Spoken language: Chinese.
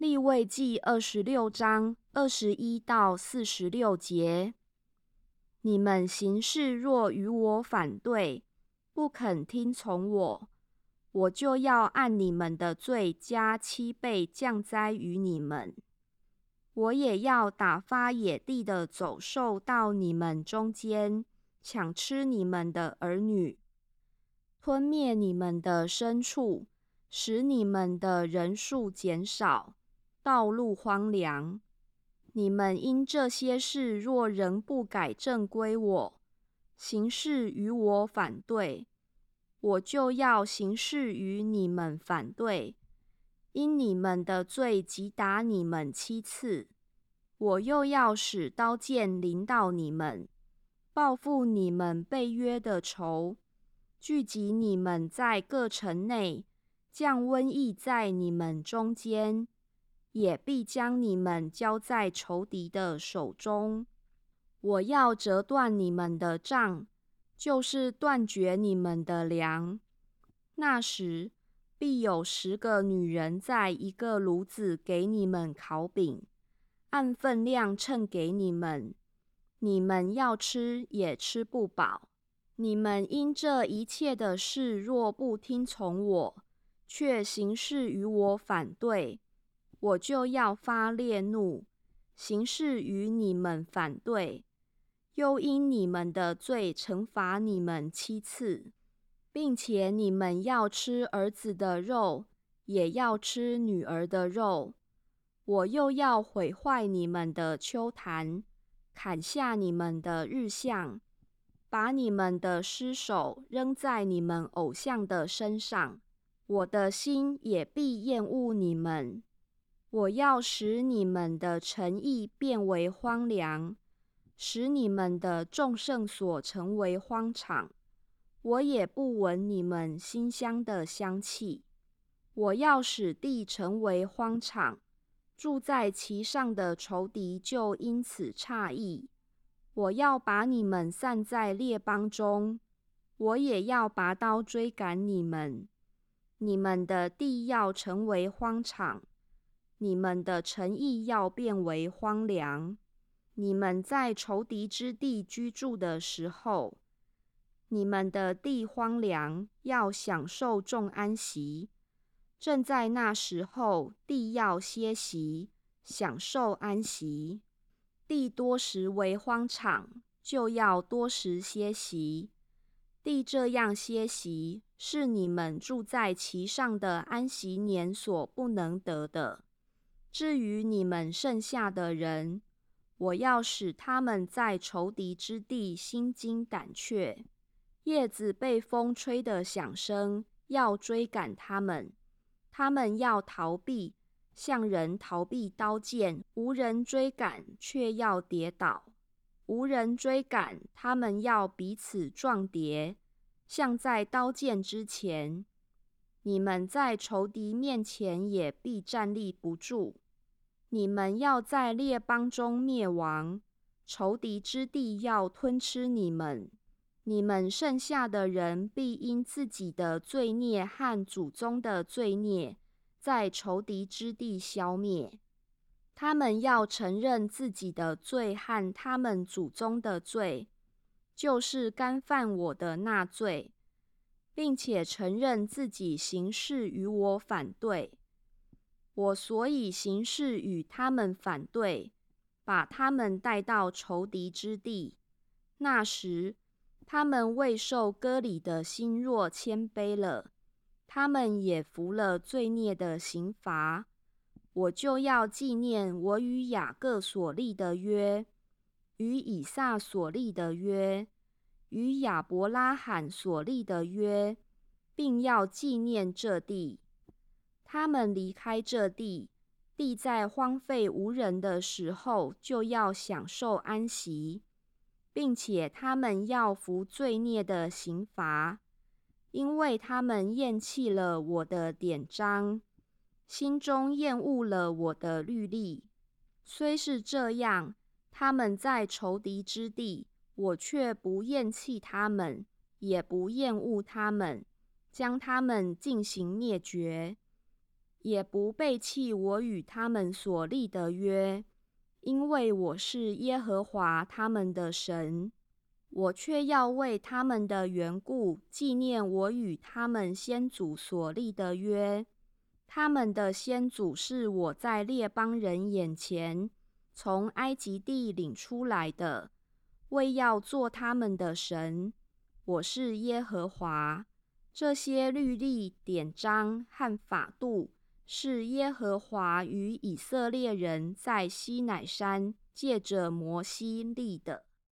立位记二十六章二十一到四十六节：你们行事若与我反对，不肯听从我，我就要按你们的罪加七倍降灾于你们。我也要打发野地的走兽到你们中间，抢吃你们的儿女，吞灭你们的牲畜，使你们的人数减少，道路荒凉。你们因这些事若仍不改正归我，行事与我反对，我就要行事与你们反对。因你们的罪击打你们七次，我又要使刀剑临到你们，报复你们被约的仇，聚集你们在各城内，降瘟疫在你们中间，也必将你们交在仇敌的手中。我要折断你们的杖，就是断绝你们的粮。那时。必有十个女人在一个炉子给你们烤饼，按分量称给你们。你们要吃也吃不饱。你们因这一切的事若不听从我，却行事与我反对，我就要发烈怒，行事与你们反对，又因你们的罪惩罚你们七次。并且你们要吃儿子的肉，也要吃女儿的肉。我又要毁坏你们的秋坛，砍下你们的日像，把你们的尸首扔在你们偶像的身上。我的心也必厌恶你们。我要使你们的诚意变为荒凉，使你们的众圣所成为荒场。我也不闻你们馨香的香气。我要使地成为荒场，住在其上的仇敌就因此诧异。我要把你们散在列邦中，我也要拔刀追赶你们。你们的地要成为荒场，你们的诚意要变为荒凉。你们在仇敌之地居住的时候。你们的地荒凉，要享受众安息。正在那时候，地要歇息，享受安息。地多时为荒场，就要多时歇息。地这样歇息，是你们住在其上的安息年所不能得的。至于你们剩下的人，我要使他们在仇敌之地心惊胆怯。叶子被风吹的响声，要追赶他们；他们要逃避，像人逃避刀剑；无人追赶，却要跌倒；无人追赶，他们要彼此撞跌，像在刀剑之前。你们在仇敌面前也必站立不住。你们要在列邦中灭亡，仇敌之地要吞吃你们。你们剩下的人必因自己的罪孽和祖宗的罪孽，在仇敌之地消灭。他们要承认自己的罪和他们祖宗的罪，就是干犯我的那罪，并且承认自己行事与我反对。我所以行事与他们反对，把他们带到仇敌之地。那时。他们未受割礼的心若谦卑了，他们也服了罪孽的刑罚。我就要纪念我与雅各所立的约，与以撒所立的约，与亚伯拉罕所立的约，并要纪念这地。他们离开这地，地在荒废无人的时候，就要享受安息。并且他们要服罪孽的刑罚，因为他们厌弃了我的典章，心中厌恶了我的律例。虽是这样，他们在仇敌之地，我却不厌弃他们，也不厌恶他们，将他们进行灭绝。也不背弃我与他们所立的约，因为我是耶和华他们的神。我却要为他们的缘故纪念我与他们先祖所立的约。他们的先祖是我在列邦人眼前从埃及地领出来的，为要做他们的神。我是耶和华。这些律例、典章和法度，是耶和华与以色列人在西乃山借着摩西立的。